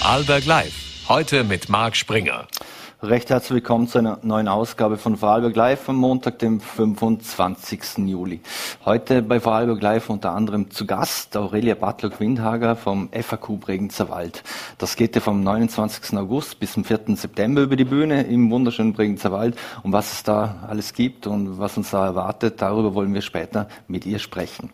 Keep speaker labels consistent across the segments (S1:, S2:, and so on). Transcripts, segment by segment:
S1: Vorarlberg Live. Heute mit Marc Springer.
S2: Recht herzlich willkommen zu einer neuen Ausgabe von Vorarlberg Live am Montag, dem 25. Juli. Heute bei Vorarlberg Live unter anderem zu Gast Aurelia Butler-Quindhager vom FAQ Bregenzer Wald. Das geht ja vom 29. August bis zum 4. September über die Bühne im wunderschönen Bregenzer Wald. Und was es da alles gibt und was uns da erwartet, darüber wollen wir später mit ihr sprechen.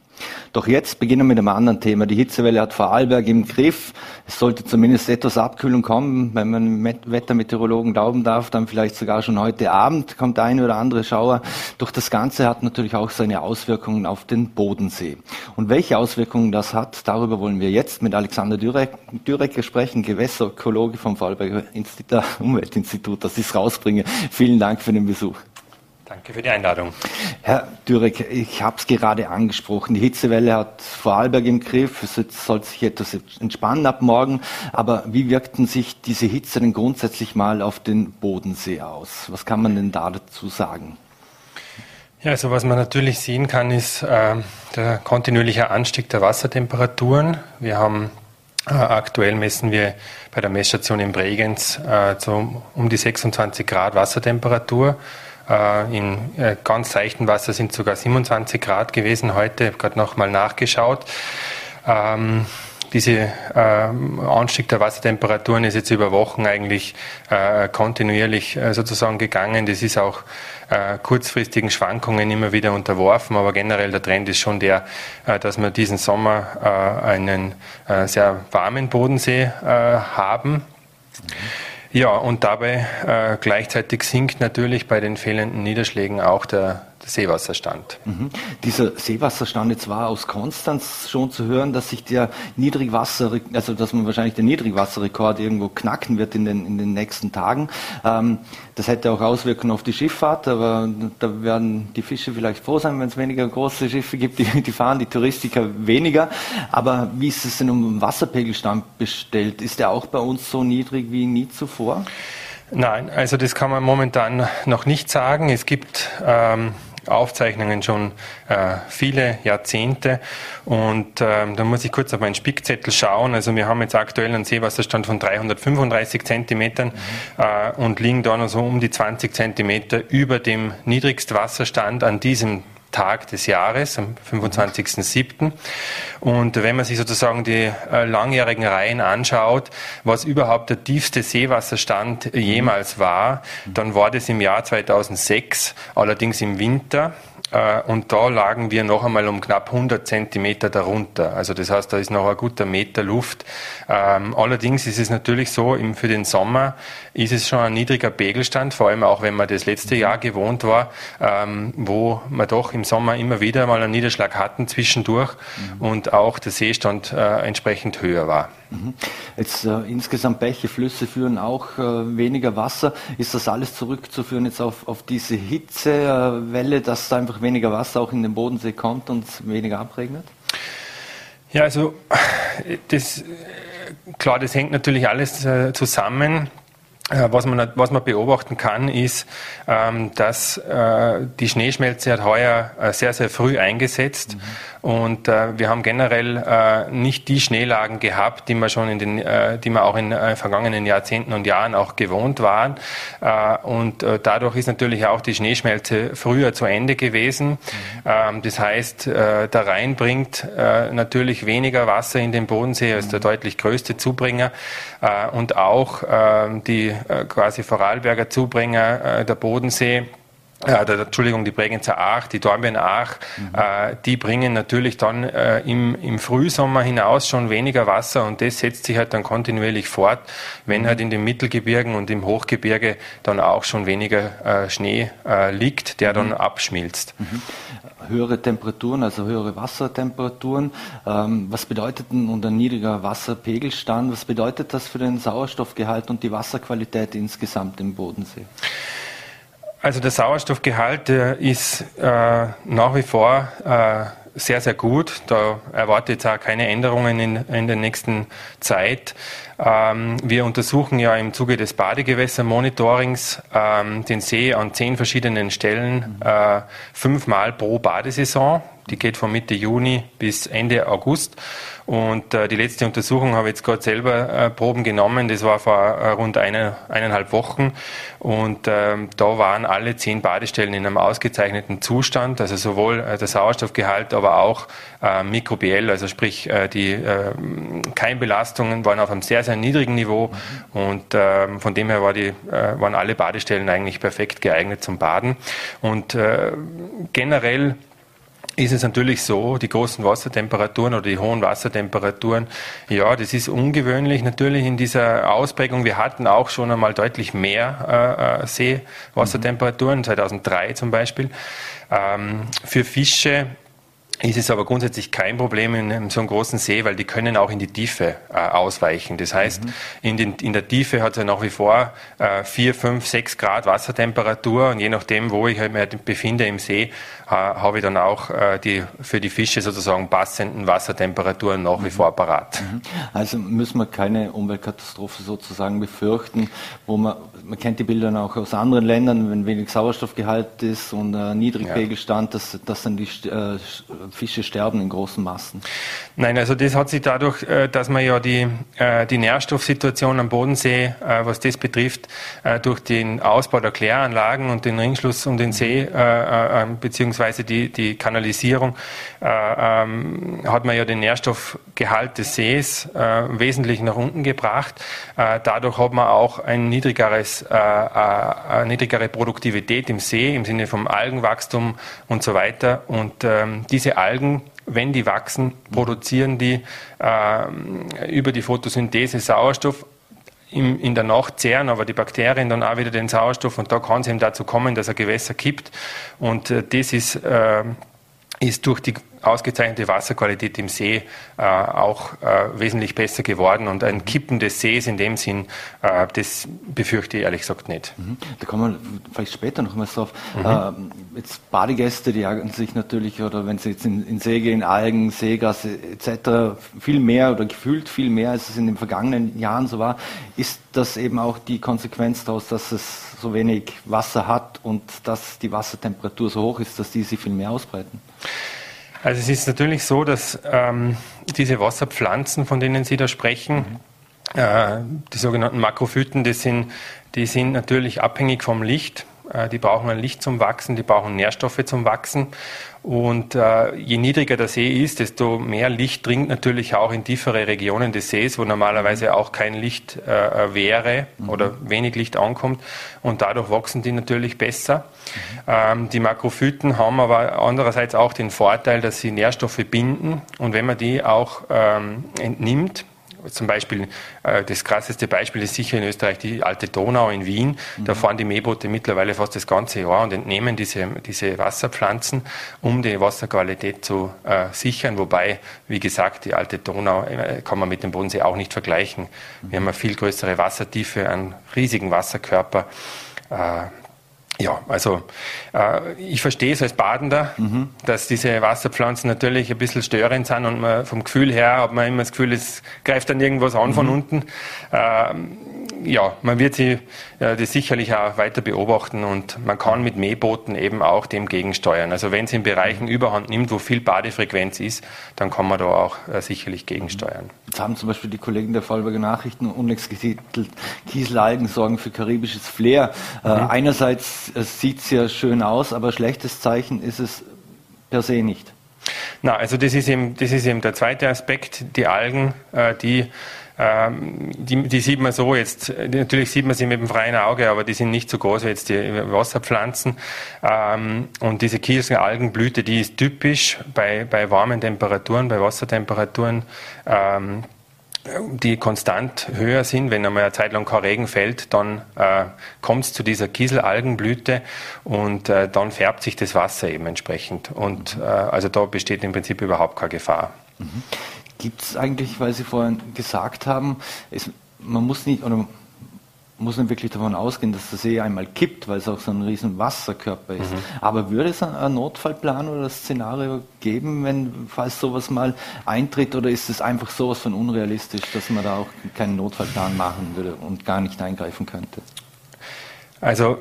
S2: Doch jetzt beginnen wir mit einem anderen Thema. Die Hitzewelle hat Vorarlberg im Griff. Es sollte zumindest etwas Abkühlung kommen. Wenn man Wettermeteorologen glauben darf, dann vielleicht sogar schon heute Abend kommt ein oder andere Schauer. Doch das Ganze hat natürlich auch seine Auswirkungen auf den Bodensee. Und welche Auswirkungen das hat, darüber wollen wir jetzt mit Alexander Dürek, sprechen, Gewässerökologe vom Vorarlberger Umweltinstitut, dass ich es rausbringe. Vielen Dank für den Besuch.
S3: Danke für die Einladung.
S2: Herr Dürek, ich habe es gerade angesprochen. Die Hitzewelle hat Vorarlberg im Griff. Es soll sich etwas entspannen ab morgen. Aber wie wirkten sich diese Hitze denn grundsätzlich mal auf den Bodensee aus? Was kann man denn da dazu sagen?
S3: Ja, also was man natürlich sehen kann, ist äh, der kontinuierliche Anstieg der Wassertemperaturen. Wir haben äh, aktuell messen wir bei der Messstation in Bregenz äh, so um die 26 Grad Wassertemperatur. Äh, in äh, ganz seichten Wasser sind sogar 27 Grad gewesen heute. Ich habe gerade nochmal nachgeschaut. Ähm, diese äh, Anstieg der Wassertemperaturen ist jetzt über Wochen eigentlich äh, kontinuierlich äh, sozusagen gegangen. Das ist auch äh, kurzfristigen Schwankungen immer wieder unterworfen, aber generell der Trend ist schon der, dass wir diesen Sommer einen sehr warmen Bodensee haben. Mhm. Ja, und dabei äh, gleichzeitig sinkt natürlich bei den fehlenden Niederschlägen auch der, Seewasserstand.
S2: Mhm. Dieser Seewasserstand, jetzt war aus Konstanz schon zu hören, dass sich der Niedrigwasser, also dass man wahrscheinlich den Niedrigwasserrekord irgendwo knacken wird in den, in den nächsten Tagen. Ähm, das hätte auch Auswirkungen auf die Schifffahrt, aber da werden die Fische vielleicht froh sein, wenn es weniger große Schiffe gibt, die, die fahren, die Touristiker weniger. Aber wie ist es denn um den Wasserpegelstand bestellt? Ist der auch bei uns so niedrig wie nie zuvor?
S3: Nein, also das kann man momentan noch nicht sagen. Es gibt ähm, Aufzeichnungen schon äh, viele Jahrzehnte. Und ähm, da muss ich kurz auf meinen Spickzettel schauen. Also wir haben jetzt aktuell einen Seewasserstand von 335 Zentimetern mhm. äh, und liegen da noch so um die 20 Zentimeter über dem Niedrigstwasserstand an diesem Tag des Jahres, am 25.07. Und wenn man sich sozusagen die äh, langjährigen Reihen anschaut, was überhaupt der tiefste Seewasserstand jemals war, dann war das im Jahr 2006, allerdings im Winter. Äh, und da lagen wir noch einmal um knapp 100 Zentimeter darunter. Also das heißt, da ist noch ein guter Meter Luft. Ähm, allerdings ist es natürlich so, für den Sommer ist es schon ein niedriger Pegelstand, vor allem auch wenn man das letzte mhm. Jahr gewohnt war, ähm, wo wir doch im Sommer immer wieder mal einen Niederschlag hatten zwischendurch mhm. und auch der Seestand äh, entsprechend höher war.
S2: Mhm. Jetzt äh, insgesamt Bäche, Flüsse führen auch äh, weniger Wasser. Ist das alles zurückzuführen jetzt auf, auf diese Hitzewelle, dass da einfach weniger Wasser auch in den Bodensee kommt und weniger abregnet?
S3: Ja, also das, klar, das hängt natürlich alles äh, zusammen. Äh, was man, was man beobachten kann, ist, ähm, dass äh, die Schneeschmelze hat heuer äh, sehr, sehr früh eingesetzt. Mhm. Und wir haben generell nicht die Schneelagen gehabt, die wir schon in den, die wir auch in vergangenen Jahrzehnten und Jahren auch gewohnt waren. und dadurch ist natürlich auch die Schneeschmelze früher zu Ende gewesen. Mhm. Ähm, das heißt, der Rhein bringt natürlich weniger Wasser in den Bodensee als der mhm. deutlich größte Zubringer. und auch ähm, die äh, quasi Vorarlberger Zubringer, äh, der Bodensee, äh, der, Entschuldigung, die Bregenzer Aach, die Dornbirn Aach, mhm. äh, die bringen natürlich dann äh, im, im Frühsommer hinaus schon weniger Wasser und das setzt sich halt dann kontinuierlich fort, wenn mhm. halt in den Mittelgebirgen und im Hochgebirge dann auch schon weniger äh, Schnee äh, liegt, der dann mhm. abschmilzt.
S2: Mhm. Höhere Temperaturen, also höhere Wassertemperaturen. Ähm, was bedeutet denn unter niedriger Wasserpegelstand, was bedeutet das für den Sauerstoffgehalt und die Wasserqualität insgesamt im Bodensee?
S3: Also der Sauerstoffgehalt ist äh, nach wie vor äh, sehr, sehr gut. Da erwarte ich jetzt auch keine Änderungen in, in der nächsten Zeit. Ähm, wir untersuchen ja im Zuge des Badegewässermonitorings ähm, den See an zehn verschiedenen Stellen äh, fünfmal pro Badesaison. Die geht von Mitte Juni bis Ende August. Und äh, die letzte Untersuchung habe ich jetzt gerade selber äh, Proben genommen. Das war vor äh, rund eine, eineinhalb Wochen. Und ähm, da waren alle zehn Badestellen in einem ausgezeichneten Zustand. Also sowohl äh, der Sauerstoffgehalt, aber auch äh, mikrobiell, also sprich äh, die äh, Keimbelastungen waren auf einem sehr, sehr niedrigen Niveau. Und äh, von dem her war die, äh, waren alle Badestellen eigentlich perfekt geeignet zum Baden. Und äh, generell ist es natürlich so, die großen Wassertemperaturen oder die hohen Wassertemperaturen, ja, das ist ungewöhnlich natürlich in dieser Ausprägung. Wir hatten auch schon einmal deutlich mehr äh, äh Seewassertemperaturen, 2003 zum Beispiel. Ähm, für Fische ist es aber grundsätzlich kein Problem in so einem großen See, weil die können auch in die Tiefe äh, ausweichen. Das heißt, mhm. in, den, in, der Tiefe hat es ja nach wie vor äh, 4, 5, 6 Grad Wassertemperatur und je nachdem, wo ich halt mich befinde im See, äh, habe ich dann auch äh, die für die Fische sozusagen passenden Wassertemperaturen nach wie mhm. vor parat.
S2: Mhm. Also müssen wir keine Umweltkatastrophe sozusagen befürchten, wo man, man kennt die Bilder auch aus anderen Ländern, wenn wenig Sauerstoffgehalt ist und äh, Niedrigpegelstand, ja. dass, dass dann die äh, Fische sterben in großen Massen.
S3: Nein, also das hat sich dadurch, äh, dass man ja die, äh, die Nährstoffsituation am Bodensee, äh, was das betrifft, durch den Ausbau der Kläranlagen und den Ringschluss um den See beziehungsweise beziehungsweise die, die Kanalisierung, äh, ähm, hat man ja den Nährstoffgehalt des Sees äh, wesentlich nach unten gebracht. Äh, dadurch hat man auch ein niedrigeres, äh, äh, niedrigere Produktivität im See im Sinne vom Algenwachstum und so weiter. Und ähm, diese Algen wenn die wachsen, produzieren die äh, über die Photosynthese Sauerstoff in der Nacht zehren aber die Bakterien dann auch wieder den Sauerstoff und da kann es eben dazu kommen, dass ein Gewässer kippt und äh, das ist, äh, ist durch die ausgezeichnete Wasserqualität im See äh, auch äh, wesentlich besser geworden. Und ein Kippen des Sees in dem Sinn, äh, das befürchte ich ehrlich gesagt nicht.
S2: Mhm. Da kommen wir vielleicht später noch mal drauf. Mhm. Ähm, jetzt Badegäste, die jagen sich natürlich, oder wenn sie jetzt in, in See gehen, Algen, Seegas etc., viel mehr oder gefühlt viel mehr, als es in den vergangenen Jahren so war. Ist das eben auch die Konsequenz daraus, dass es so wenig Wasser hat und dass die Wassertemperatur so hoch ist, dass die sich viel mehr ausbreiten?
S3: Also es ist natürlich so, dass ähm, diese Wasserpflanzen, von denen Sie da sprechen, mhm. äh, die sogenannten Makrophyten, die sind, die sind natürlich abhängig vom Licht. Äh, die brauchen ein Licht zum Wachsen, die brauchen Nährstoffe zum Wachsen. Und äh, je niedriger der See ist, desto mehr Licht dringt natürlich auch in tiefere Regionen des Sees, wo normalerweise auch kein Licht äh, wäre mhm. oder wenig Licht ankommt. Und dadurch wachsen die natürlich besser. Mhm. Ähm, die Makrophyten haben aber andererseits auch den Vorteil, dass sie Nährstoffe binden. Und wenn man die auch ähm, entnimmt, zum Beispiel, äh, das krasseste Beispiel ist sicher in Österreich die alte Donau in Wien. Mhm. Da fahren die Mähboote mittlerweile fast das ganze Jahr und entnehmen diese, diese Wasserpflanzen, um die Wasserqualität zu äh, sichern. Wobei, wie gesagt, die alte Donau äh, kann man mit dem Bodensee auch nicht vergleichen. Mhm. Wir haben eine viel größere Wassertiefe, einen riesigen Wasserkörper. Ja, also äh, ich verstehe es als Badender, mhm. dass diese Wasserpflanzen natürlich ein bisschen störend sind und man, vom Gefühl her hat man immer das Gefühl, es greift dann irgendwas an mhm. von unten. Ähm, ja, man wird sie äh, das sicherlich auch weiter beobachten und man kann mit Mähbooten eben auch dem gegensteuern. Also wenn es in Bereichen. Überhand nimmt, wo viel Badefrequenz ist, dann kann man da auch äh, sicherlich gegensteuern.
S2: Jetzt haben zum Beispiel die Kollegen der Fallberger Nachrichten unlängst getitelt, Kieselalgen sorgen für karibisches Flair. Äh, mhm. einerseits sieht es ja schön aus, aber schlechtes Zeichen ist es per se nicht.
S3: Na, also das ist eben, das ist eben der zweite Aspekt, die Algen, äh, die ähm, die, die, sieht man so jetzt, natürlich sieht man sie mit dem freien Auge, aber die sind nicht so groß wie jetzt die Wasserpflanzen. Ähm, und diese Kieseln-Algenblüte, die ist typisch bei, bei warmen Temperaturen, bei Wassertemperaturen. Ähm, die konstant höher sind, wenn einmal eine Zeit lang kein Regen fällt, dann äh, kommt es zu dieser Kieselalgenblüte und äh, dann färbt sich das Wasser eben entsprechend. Und äh, also da besteht im Prinzip überhaupt keine Gefahr. Mhm.
S2: Gibt es eigentlich, weil Sie vorhin gesagt haben, es, man muss nicht oder muss nicht wirklich davon ausgehen, dass der See einmal kippt, weil es auch so ein riesen Wasserkörper ist. Mhm. Aber würde es einen Notfallplan oder ein Szenario geben, wenn falls sowas mal eintritt, oder ist es einfach sowas von unrealistisch, dass man da auch keinen Notfallplan machen würde und gar nicht eingreifen könnte?
S3: Also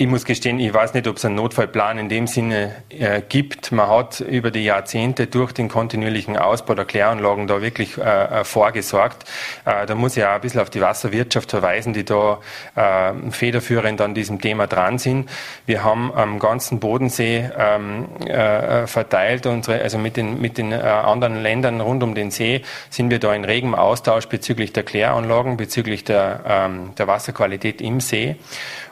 S3: ich muss gestehen, ich weiß nicht, ob es einen Notfallplan in dem Sinne äh, gibt. Man hat über die Jahrzehnte durch den kontinuierlichen Ausbau der Kläranlagen da wirklich äh, äh vorgesorgt. Äh, da muss ich auch ein bisschen auf die Wasserwirtschaft verweisen, die da äh, federführend an diesem Thema dran sind. Wir haben am ganzen Bodensee ähm, äh, verteilt unsere, also mit den, mit den anderen Ländern rund um den See sind wir da in regem Austausch bezüglich der Kläranlagen, bezüglich der, ähm, der Wasserqualität im See.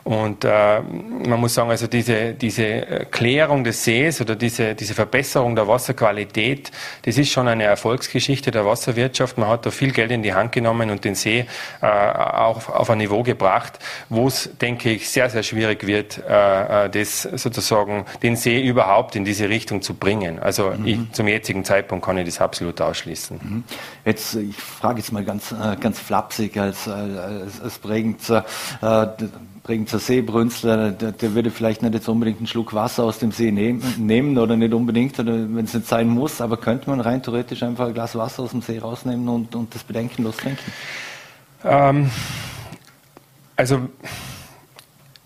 S3: Und äh, man muss sagen, also diese, diese äh, Klärung des Sees oder diese, diese Verbesserung der Wasserqualität, das ist schon eine Erfolgsgeschichte der Wasserwirtschaft. Man hat da viel Geld in die Hand genommen und den See äh, auch auf ein Niveau gebracht, wo es, denke ich, sehr, sehr schwierig wird, äh, äh, das sozusagen den See überhaupt in diese Richtung zu bringen. Also mhm. ich, zum jetzigen Zeitpunkt kann ich das absolut ausschließen. Mhm.
S2: Jetzt, ich frage jetzt mal ganz, äh, ganz flapsig als, als, als prägend, Bregenzer Seebrünstler, der, der, würde vielleicht nicht jetzt unbedingt einen Schluck Wasser aus dem See nehmen, nehmen oder nicht unbedingt, oder wenn es nicht sein muss, aber könnte man rein theoretisch einfach ein Glas Wasser aus dem See rausnehmen und, und das bedenkenlos trinken? Ähm,
S3: also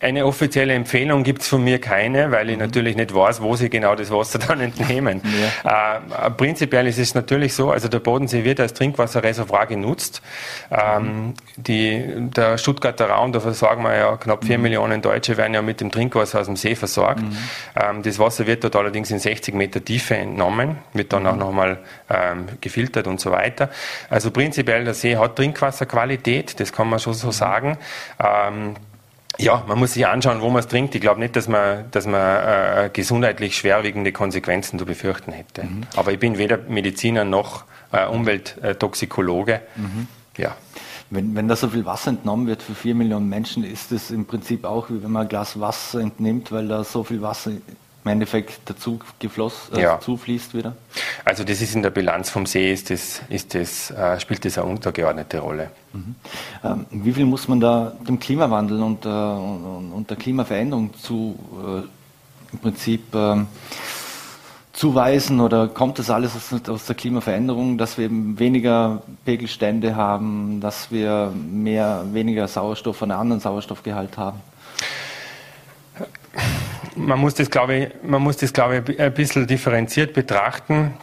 S3: eine offizielle Empfehlung gibt es von mir keine, weil ich mhm. natürlich nicht weiß, wo sie genau das Wasser dann entnehmen. Ja. Äh, prinzipiell ist es natürlich so, also der Bodensee wird als Trinkwasserreservoir genutzt. Ähm, mhm. die, der Stuttgarter Raum, da versorgen wir ja knapp vier mhm. Millionen Deutsche, werden ja mit dem Trinkwasser aus dem See versorgt. Mhm. Ähm, das Wasser wird dort allerdings in 60 Meter Tiefe entnommen, wird dann auch mhm. nochmal ähm, gefiltert und so weiter. Also prinzipiell der See hat Trinkwasserqualität, das kann man schon so mhm. sagen. Ähm, ja, man muss sich anschauen, wo man es trinkt. Ich glaube nicht, dass man, dass man äh, gesundheitlich schwerwiegende Konsequenzen zu befürchten hätte. Mhm. Aber ich bin weder Mediziner noch äh, Umwelttoxikologe. Mhm.
S2: Ja. Wenn, wenn da so viel Wasser entnommen wird für vier Millionen Menschen, ist es im Prinzip auch wie wenn man ein Glas Wasser entnimmt, weil da so viel Wasser im Endeffekt dazu gefloss, äh, ja. zufließt wieder?
S3: Also das ist in der Bilanz vom See, ist das, ist das, äh, spielt das eine untergeordnete Rolle.
S2: Mhm. Ähm, wie viel muss man da dem Klimawandel und, äh, und, und der Klimaveränderung zu äh, im Prinzip ähm, zuweisen oder kommt das alles aus, aus, der Klimaveränderung, dass wir eben weniger Pegelstände haben, dass wir mehr, weniger Sauerstoff, einen anderen Sauerstoffgehalt haben?
S3: Man muss das, glaube ich, man muss das, glaube ich, ein bisschen differenziert betrachten.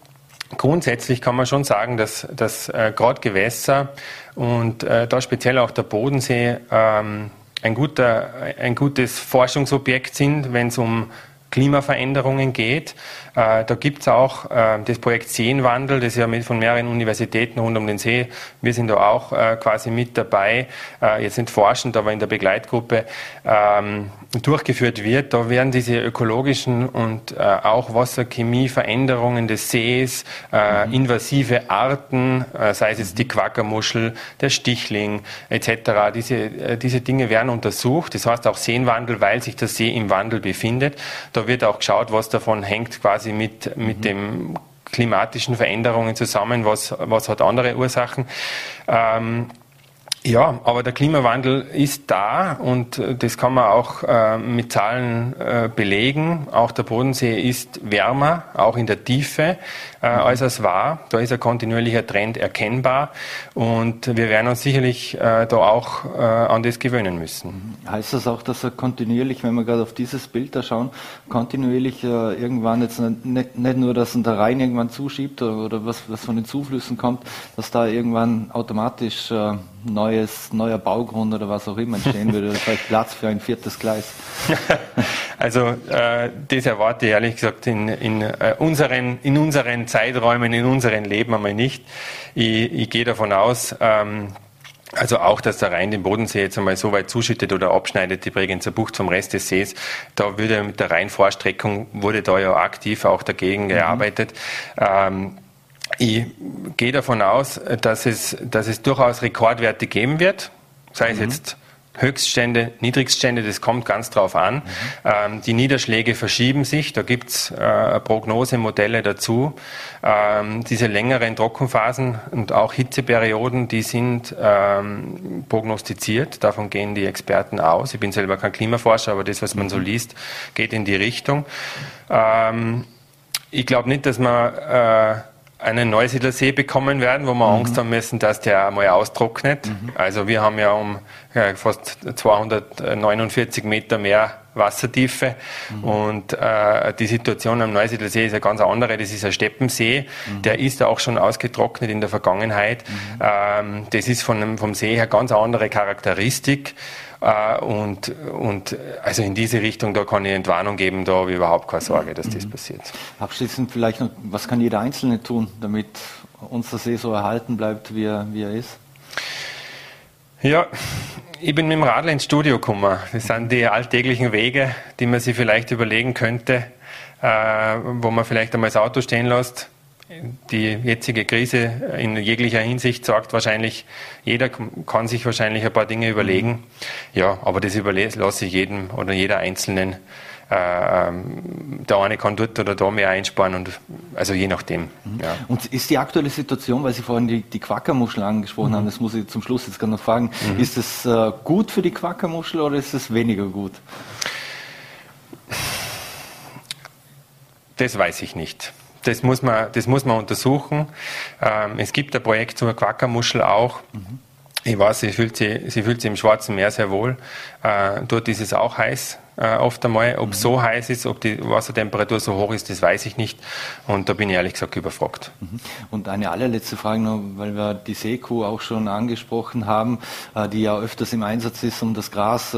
S3: Grundsätzlich kann man schon sagen, dass, dass äh, gerade Gewässer und äh, da speziell auch der Bodensee ähm, ein, guter, ein gutes Forschungsobjekt sind, wenn es um Klimaveränderungen geht. Äh, da gibt es auch äh, das Projekt Seenwandel, das ja mit von mehreren Universitäten rund um den See, wir sind da auch äh, quasi mit dabei, äh, jetzt nicht forschend, aber in der Begleitgruppe ähm, durchgeführt wird. Da werden diese ökologischen und äh, auch Wasserchemieveränderungen des Sees, äh, mhm. invasive Arten, sei es jetzt die Quackermuschel, der Stichling etc., diese, diese Dinge werden untersucht. Das heißt auch Seenwandel, weil sich der See im Wandel befindet. Da wird auch geschaut, was davon hängt quasi mit, mit mhm. dem klimatischen Veränderungen zusammen, was, was hat andere Ursachen. Ähm, ja, aber der Klimawandel ist da und äh, das kann man auch äh, mit Zahlen äh, belegen. Auch der Bodensee ist wärmer, auch in der Tiefe, äh, mhm. als es war. Da ist ein kontinuierlicher Trend erkennbar und wir werden uns sicherlich äh, da auch äh, an das gewöhnen müssen.
S2: Mhm. Heißt das auch, dass er kontinuierlich, wenn wir gerade auf dieses Bild da schauen, kontinuierlich irgendwann jetzt nicht, nicht nur, dass er da rein irgendwann zuschiebt oder, oder was, was von den Zuflüssen kommt, dass da irgendwann automatisch neues, neuer Baugrund oder was auch immer entstehen würde, vielleicht Platz für ein viertes Gleis.
S3: also äh, das erwarte ich ehrlich gesagt in, in, äh, unseren, in unseren Zeiträumen, in unserem Leben einmal nicht. Ich, ich gehe davon aus, ähm, also auch, dass der Rhein den Bodensee jetzt einmal so weit zuschüttet oder abschneidet, die Bregenzer Bucht vom Rest des Sees, da würde mit der Rheinvorstreckung, wurde da ja aktiv auch dagegen mhm. gearbeitet. Ähm, ich gehe davon aus, dass es, dass es durchaus Rekordwerte geben wird, sei es mhm. jetzt Höchststände, Niedrigststände, das kommt ganz drauf an. Mhm. Ähm, die Niederschläge verschieben sich, da gibt's äh, Prognosemodelle dazu. Ähm, diese längeren Trockenphasen und auch Hitzeperioden, die sind ähm, prognostiziert, davon gehen die Experten aus. Ich bin selber kein Klimaforscher, aber das, was man so mhm. liest, geht in die Richtung. Ähm, ich glaube nicht, dass man äh, einen Neusiedlersee bekommen werden, wo wir mhm. Angst haben müssen, dass der einmal austrocknet. Mhm. Also wir haben ja um ja, fast 249 Meter mehr Wassertiefe. Mhm. Und äh, die Situation am Neusiedler See ist eine ganz andere. Das ist ein Steppensee. Mhm. Der ist auch schon ausgetrocknet in der Vergangenheit. Mhm. Ähm, das ist von, vom See her ganz andere Charakteristik. Äh, und, und also in diese Richtung, da kann ich Entwarnung geben, da habe ich überhaupt keine Sorge, dass das mhm. passiert.
S2: Abschließend vielleicht noch, was kann jeder Einzelne tun, damit unser See so erhalten bleibt, wie er, wie er ist?
S3: Ja, ich bin mit dem Radler ins Studio gekommen. Das sind die alltäglichen Wege, die man sich vielleicht überlegen könnte, äh, wo man vielleicht einmal das Auto stehen lässt. Die jetzige Krise in jeglicher Hinsicht sagt wahrscheinlich, jeder kann sich wahrscheinlich ein paar Dinge überlegen. Ja, aber das überlasse ich jedem oder jeder Einzelnen der eine kann dort oder da mehr einsparen und also je nachdem.
S2: Mhm. Ja. Und ist die aktuelle Situation, weil Sie vorhin die, die Quackermuschel angesprochen mhm. haben, das muss ich zum Schluss jetzt gerade noch fragen, mhm. ist es äh, gut für die Quackermuschel oder ist es weniger gut?
S3: Das weiß ich nicht. Das muss man, das muss man untersuchen. Ähm, es gibt ein Projekt zur Quackermuschel auch. Mhm. Ich weiß, sie fühlt, sich, sie fühlt sich im Schwarzen Meer sehr wohl. Äh, dort ist es auch heiß, äh, oft einmal. Ob es mhm. so heiß ist, ob die Wassertemperatur so hoch ist, das weiß ich nicht. Und da bin ich ehrlich gesagt überfragt.
S2: Mhm. Und eine allerletzte Frage noch, weil wir die Seekuh auch schon angesprochen haben, äh, die ja öfters im Einsatz ist, um das Gras äh,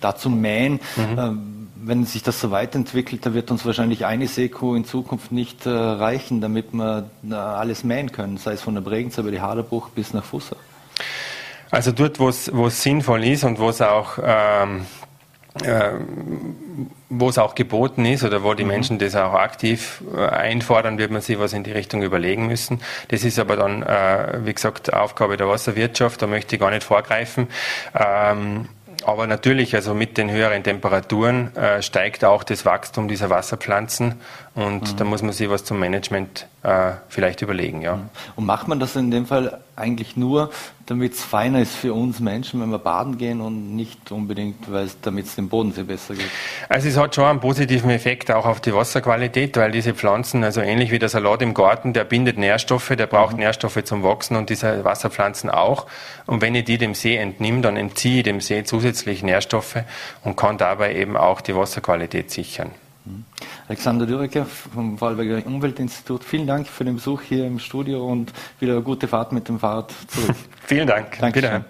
S2: da zu mähen. Mhm. Ähm, wenn sich das so weiterentwickelt, da wird uns wahrscheinlich eine Seekuh in Zukunft nicht äh, reichen, damit wir äh, alles mähen können, sei es von der Bregenz über die Haderbruch bis nach Fusser.
S3: Also dort, wo es sinnvoll ist und wo es auch ähm, äh, wo es auch geboten ist oder wo die mhm. Menschen das auch aktiv äh, einfordern, wird man sich was in die Richtung überlegen müssen. Das ist aber dann, äh, wie gesagt, Aufgabe der Wasserwirtschaft, da möchte ich gar nicht vorgreifen. Ähm, aber natürlich, also mit den höheren Temperaturen äh, steigt auch das Wachstum dieser Wasserpflanzen und mhm. da muss man sich was zum Management äh, vielleicht überlegen. Ja.
S2: Und macht man das in dem Fall eigentlich nur, damit es feiner ist für uns Menschen, wenn wir baden gehen und nicht unbedingt, damit es dem Boden viel besser geht?
S3: Also es hat schon einen positiven Effekt auch auf die Wasserqualität, weil diese Pflanzen, also ähnlich wie der Salat im Garten, der bindet Nährstoffe, der braucht mhm. Nährstoffe zum Wachsen und diese Wasserpflanzen auch. Und wenn ich die dem See entnehme, dann entziehe ich dem See zusätzlich Nährstoffe und kann dabei eben auch die Wasserqualität sichern.
S2: Alexander Dürecker vom Vorarlberger Umweltinstitut, vielen Dank für den Besuch hier im Studio und wieder gute Fahrt mit dem Fahrrad zurück.
S3: vielen Dank.
S2: Danke.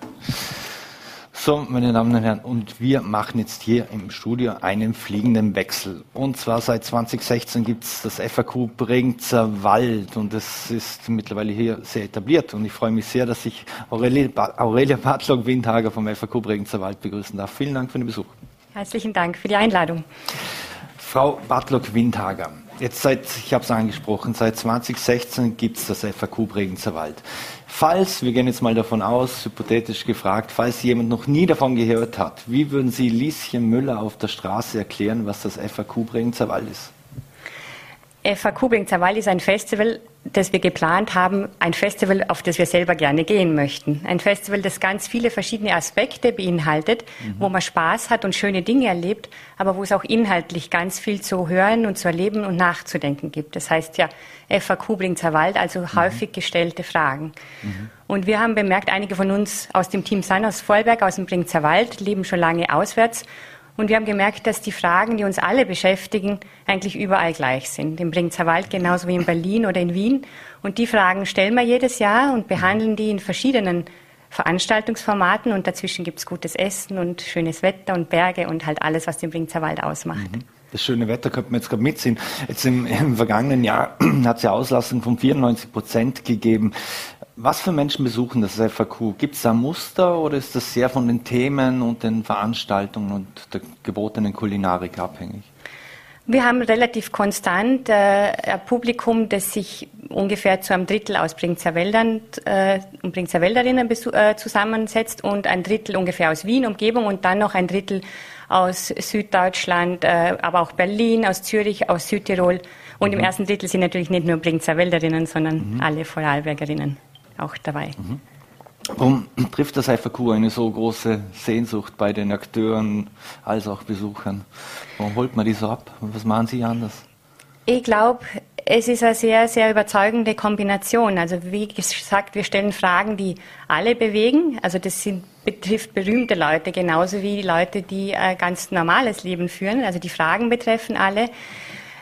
S2: So, meine Damen und Herren, und wir machen jetzt hier im Studio einen fliegenden Wechsel. Und zwar seit 2016 gibt es das FAQ Bregenzer Wald und es ist mittlerweile hier sehr etabliert. Und ich freue mich sehr, dass ich Aurelia, Aurelia Bartlock-Windhager vom FAQ Bregenzer Wald begrüßen darf. Vielen Dank für den Besuch.
S4: Herzlichen Dank für die Einladung.
S2: Frau Bartlock-Windhager, jetzt seit, ich habe es angesprochen, seit 2016 gibt es das FAQ Bregenzer Wald. Falls, wir gehen jetzt mal davon aus, hypothetisch gefragt, falls jemand noch nie davon gehört hat, wie würden Sie Lieschen Müller auf der Straße erklären, was das FAQ Bregenzer Wald ist?
S4: FAQ Bregenzer Wald ist ein Festival, das wir geplant haben, ein Festival, auf das wir selber gerne gehen möchten. Ein Festival, das ganz viele verschiedene Aspekte beinhaltet, mhm. wo man Spaß hat und schöne Dinge erlebt, aber wo es auch inhaltlich ganz viel zu hören und zu erleben und nachzudenken gibt. Das heißt ja FAQ Bringzer Wald, also mhm. häufig gestellte Fragen. Mhm. Und wir haben bemerkt, einige von uns aus dem Team sind aus Vollberg, aus dem Bringzer Wald, leben schon lange auswärts und wir haben gemerkt, dass die Fragen, die uns alle beschäftigen, eigentlich überall gleich sind. Im Bringzer Wald genauso wie in Berlin oder in Wien. Und die Fragen stellen wir jedes Jahr und behandeln die in verschiedenen Veranstaltungsformaten. Und dazwischen gibt es gutes Essen und schönes Wetter und Berge und halt alles, was den Bringzer Wald ausmacht.
S2: Mhm. Das schöne Wetter könnte man jetzt gerade mitsehen. Jetzt im, im vergangenen Jahr hat es ja Auslastung von 94 Prozent gegeben. Was für Menschen besuchen das FAQ? Gibt es da Muster oder ist das sehr von den Themen und den Veranstaltungen und der gebotenen Kulinarik abhängig?
S4: Wir haben relativ konstant äh, ein Publikum, das sich ungefähr zu einem Drittel aus Bringzer Wäldern äh, und Bringzer Wälderinnen äh, zusammensetzt und ein Drittel ungefähr aus Wien, Umgebung und dann noch ein Drittel aus Süddeutschland, äh, aber auch Berlin, aus Zürich, aus Südtirol. Und mhm. im ersten Drittel sind natürlich nicht nur Bringzer Wälderinnen, sondern mhm. alle Vorarlbergerinnen auch dabei. Mhm.
S2: Warum trifft das FAQ eine so große Sehnsucht bei den Akteuren als auch Besuchern? Warum holt man die so ab? Was machen Sie anders?
S4: Ich glaube, es ist eine sehr, sehr überzeugende Kombination. Also wie gesagt, wir stellen Fragen, die alle bewegen. Also das sind, betrifft berühmte Leute genauso wie Leute, die ein ganz normales Leben führen. Also die Fragen betreffen alle.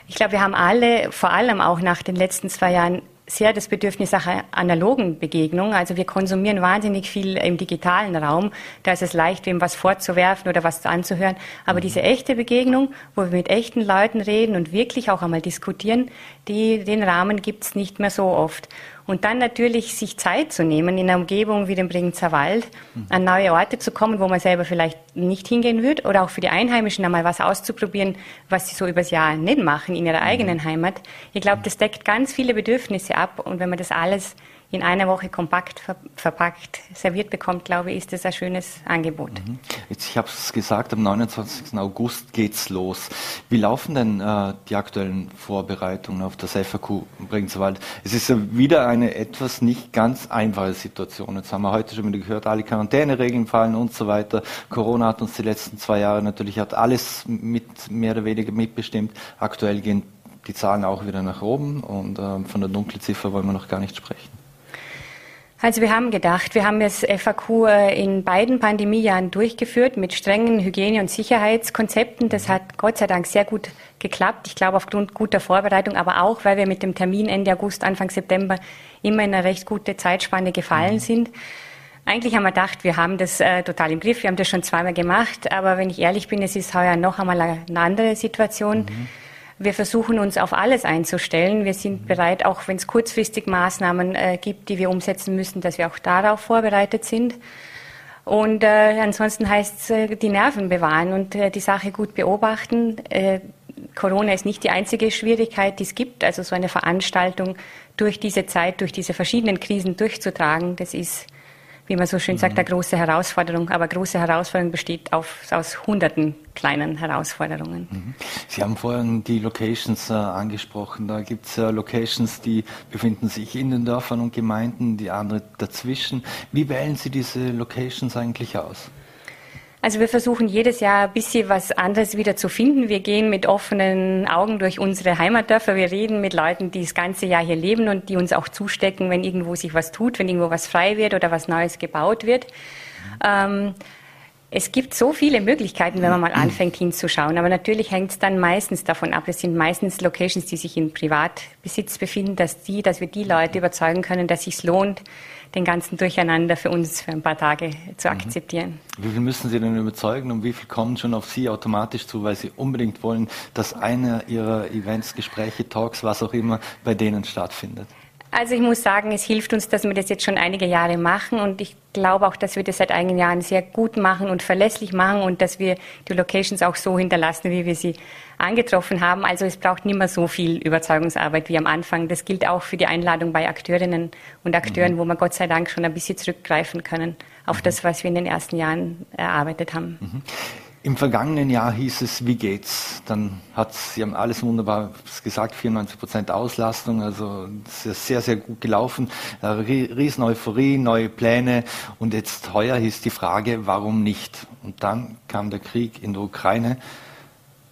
S4: Ich glaube, wir haben alle, vor allem auch nach den letzten zwei Jahren, sehr das Bedürfnis nach einer analogen Begegnung. Also wir konsumieren wahnsinnig viel im digitalen Raum. Da ist es leicht, wem was vorzuwerfen oder was anzuhören. Aber diese echte Begegnung, wo wir mit echten Leuten reden und wirklich auch einmal diskutieren, die, den Rahmen gibt's nicht mehr so oft. Und dann natürlich sich Zeit zu nehmen, in einer Umgebung wie dem Bregenzer Wald, an neue Orte zu kommen, wo man selber vielleicht nicht hingehen würde, oder auch für die Einheimischen einmal was auszuprobieren, was sie so übers Jahr nicht machen in ihrer eigenen Heimat. Ich glaube, das deckt ganz viele Bedürfnisse ab. Und wenn man das alles in einer Woche kompakt ver verpackt serviert bekommt, glaube ich, ist das ein schönes Angebot. Mhm.
S2: Jetzt, ich habe es gesagt, am 29. August geht's los. Wie laufen denn äh, die aktuellen Vorbereitungen auf das FAQ Bregenzerwald? Es ist ja wieder eine etwas nicht ganz einfache Situation. Jetzt haben wir heute schon wieder gehört, alle Quarantäneregeln fallen und so weiter. Corona hat uns die letzten zwei Jahre natürlich hat alles mit mehr oder weniger mitbestimmt. Aktuell gehen die Zahlen auch wieder nach oben und äh, von der Dunkelziffer wollen wir noch gar nicht sprechen.
S4: Also wir haben gedacht, wir haben das FAQ äh, in beiden Pandemiejahren durchgeführt mit strengen Hygiene- und Sicherheitskonzepten. Das hat Gott sei Dank sehr gut geklappt. Ich glaube aufgrund guter Vorbereitung, aber auch, weil wir mit dem Termin Ende August, Anfang September immer in eine recht gute Zeitspanne gefallen mhm. sind. Eigentlich haben wir gedacht, wir haben das äh, total im Griff. Wir haben das schon zweimal gemacht. Aber wenn ich ehrlich bin, es ist heuer noch einmal eine andere Situation. Mhm. Wir versuchen uns auf alles einzustellen. Wir sind bereit, auch wenn es kurzfristig Maßnahmen äh, gibt, die wir umsetzen müssen, dass wir auch darauf vorbereitet sind. Und äh, ansonsten heißt es, äh, die Nerven bewahren und äh, die Sache gut beobachten. Äh, Corona ist nicht die einzige Schwierigkeit, die es gibt. Also so eine Veranstaltung durch diese Zeit, durch diese verschiedenen Krisen durchzutragen, das ist wie man so schön sagt, eine große Herausforderung. Aber große Herausforderung besteht auf, aus hunderten kleinen Herausforderungen.
S2: Mhm. Sie haben vorhin die Locations äh, angesprochen. Da gibt es äh, Locations, die befinden sich in den Dörfern und Gemeinden, die andere dazwischen. Wie wählen Sie diese Locations eigentlich aus?
S4: Also wir versuchen jedes Jahr ein bisschen was anderes wieder zu finden. Wir gehen mit offenen Augen durch unsere Heimatdörfer. Wir reden mit Leuten, die das ganze Jahr hier leben und die uns auch zustecken, wenn irgendwo sich was tut, wenn irgendwo was frei wird oder was Neues gebaut wird. Ähm, es gibt so viele Möglichkeiten, wenn man mal anfängt hinzuschauen. Aber natürlich hängt es dann meistens davon ab. Es sind meistens Locations, die sich in Privatbesitz befinden, dass die, dass wir die Leute überzeugen können, dass es sich lohnt, den ganzen Durcheinander für uns für ein paar Tage zu mhm. akzeptieren.
S2: Wie viel müssen Sie denn überzeugen und wie viel kommen schon auf Sie automatisch zu, weil Sie unbedingt wollen, dass einer Ihrer Events, Gespräche, Talks, was auch immer, bei denen stattfindet?
S4: Also ich muss sagen, es hilft uns, dass wir das jetzt schon einige Jahre machen und ich glaube auch, dass wir das seit einigen Jahren sehr gut machen und verlässlich machen und dass wir die Locations auch so hinterlassen, wie wir sie angetroffen haben. Also es braucht nicht mehr so viel Überzeugungsarbeit wie am Anfang. Das gilt auch für die Einladung bei Akteurinnen und Akteuren, mhm. wo wir Gott sei Dank schon ein bisschen zurückgreifen können auf mhm. das, was wir in den ersten Jahren erarbeitet haben. Mhm.
S2: Im vergangenen Jahr hieß es, wie geht's? Dann hat Sie haben alles wunderbar gesagt, 94 Prozent Auslastung, also sehr, sehr gut gelaufen. Äh, riesen Euphorie, neue Pläne und jetzt heuer hieß die Frage, warum nicht? Und dann kam der Krieg in der Ukraine.